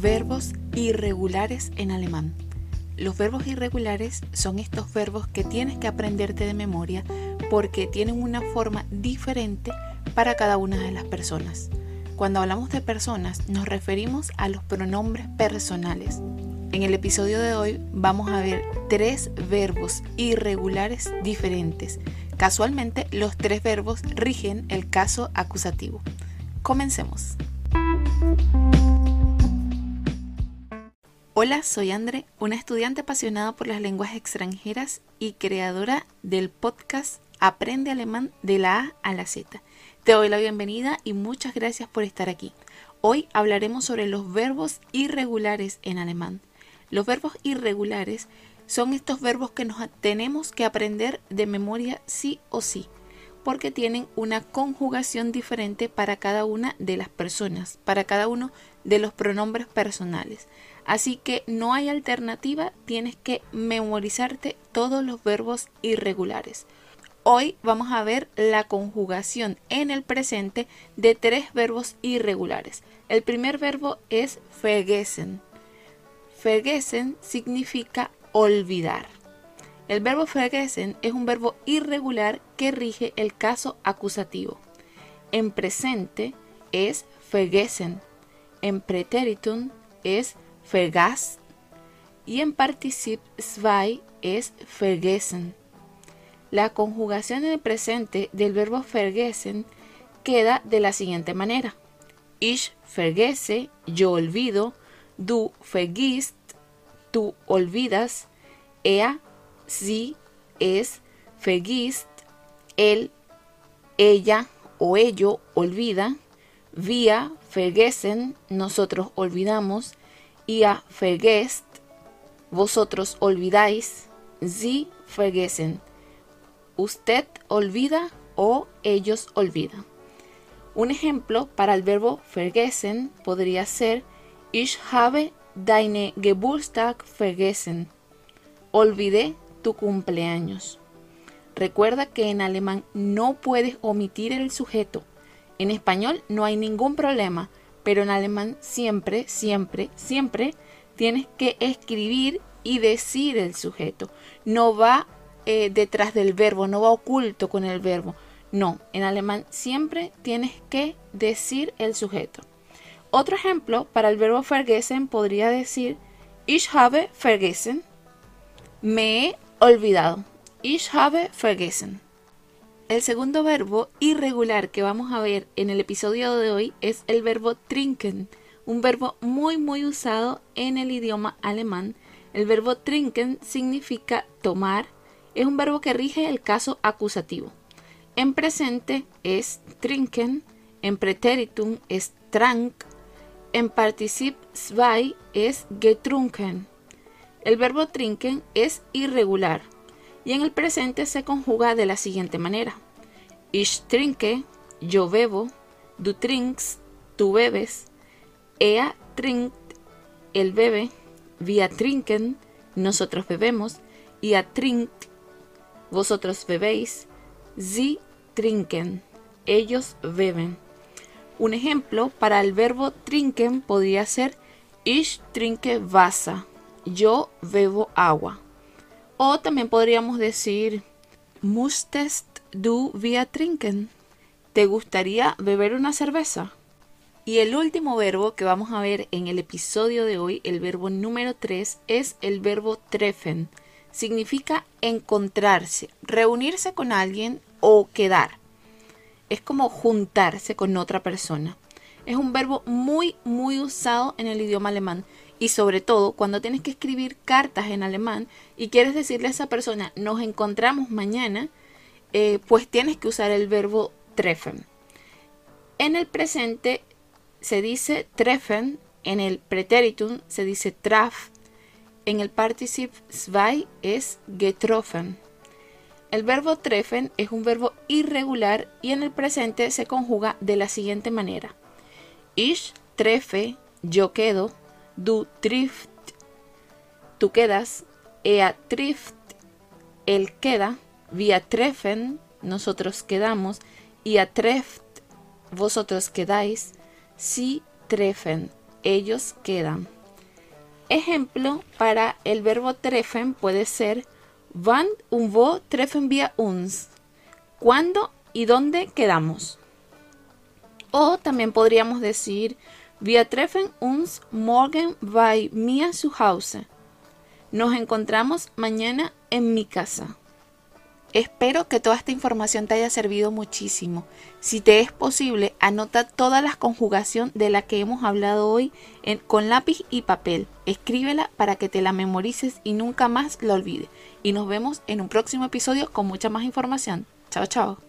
Verbos irregulares en alemán. Los verbos irregulares son estos verbos que tienes que aprenderte de memoria porque tienen una forma diferente para cada una de las personas. Cuando hablamos de personas nos referimos a los pronombres personales. En el episodio de hoy vamos a ver tres verbos irregulares diferentes. Casualmente los tres verbos rigen el caso acusativo. Comencemos. Hola, soy Andre, una estudiante apasionada por las lenguas extranjeras y creadora del podcast Aprende Alemán de la A a la Z. Te doy la bienvenida y muchas gracias por estar aquí. Hoy hablaremos sobre los verbos irregulares en alemán. Los verbos irregulares son estos verbos que nos tenemos que aprender de memoria sí o sí, porque tienen una conjugación diferente para cada una de las personas, para cada uno de los pronombres personales. Así que no hay alternativa, tienes que memorizarte todos los verbos irregulares. Hoy vamos a ver la conjugación en el presente de tres verbos irregulares. El primer verbo es vergessen. Vergessen significa olvidar. El verbo vergessen es un verbo irregular que rige el caso acusativo. En presente es vergessen. En es vergast y en particip 2 es vergessen. La conjugación en el presente del verbo vergessen queda de la siguiente manera. Ich vergesse, yo olvido, du vergisst, tú olvidas, er, sie, es, vergisst, él, ella o ello olvida, wir vergessen, nosotros olvidamos, a vergesst, vosotros olvidáis, sie vergessen, usted olvida o ellos olvidan. Un ejemplo para el verbo vergessen podría ser Ich habe deine Geburtstag vergessen. Olvidé tu cumpleaños. Recuerda que en alemán no puedes omitir el sujeto. En español no hay ningún problema, pero en alemán siempre, siempre, siempre tienes que escribir y decir el sujeto. No va eh, detrás del verbo, no va oculto con el verbo. No, en alemán siempre tienes que decir el sujeto. Otro ejemplo para el verbo vergessen podría decir Ich habe vergessen. Me he olvidado. Ich habe vergessen. El segundo verbo irregular que vamos a ver en el episodio de hoy es el verbo trinken, un verbo muy muy usado en el idioma alemán. El verbo trinken significa tomar, es un verbo que rige el caso acusativo. En presente es trinken, en pretéritum es trank, en particip 2 es getrunken. El verbo trinken es irregular y en el presente se conjuga de la siguiente manera. Ich trinke, yo bebo, du trinkst, tú bebes, er trinkt, él bebe, wir trinken, nosotros bebemos, ihr trinkt, vosotros bebéis, sie trinken, ellos beben. Un ejemplo para el verbo trinken podría ser Ich trinke Wasser, yo bebo agua. O también podríamos decir, Mustest du wir trinken? ¿Te gustaría beber una cerveza? Y el último verbo que vamos a ver en el episodio de hoy, el verbo número 3, es el verbo treffen. Significa encontrarse, reunirse con alguien o quedar. Es como juntarse con otra persona. Es un verbo muy, muy usado en el idioma alemán y sobre todo cuando tienes que escribir cartas en alemán y quieres decirle a esa persona nos encontramos mañana, eh, pues tienes que usar el verbo treffen. En el presente se dice treffen, en el pretéritum se dice traf, en el particip 2 es getroffen. El verbo treffen es un verbo irregular y en el presente se conjuga de la siguiente manera. Ich treffe, yo quedo, Du trift, tú quedas. Ea trift, él queda. Via treffen, nosotros quedamos. Y a treft, vosotros quedáis. Si treffen, ellos quedan. Ejemplo para el verbo treffen puede ser Wann und wo treffen wir uns? ¿Cuándo y dónde quedamos? O también podríamos decir Wir treffen uns morgen bei mir zu Hause. Nos encontramos mañana en mi casa. Espero que toda esta información te haya servido muchísimo. Si te es posible, anota toda la conjugación de la que hemos hablado hoy con lápiz y papel. Escríbela para que te la memorices y nunca más la olvides. Y nos vemos en un próximo episodio con mucha más información. Chao, chao.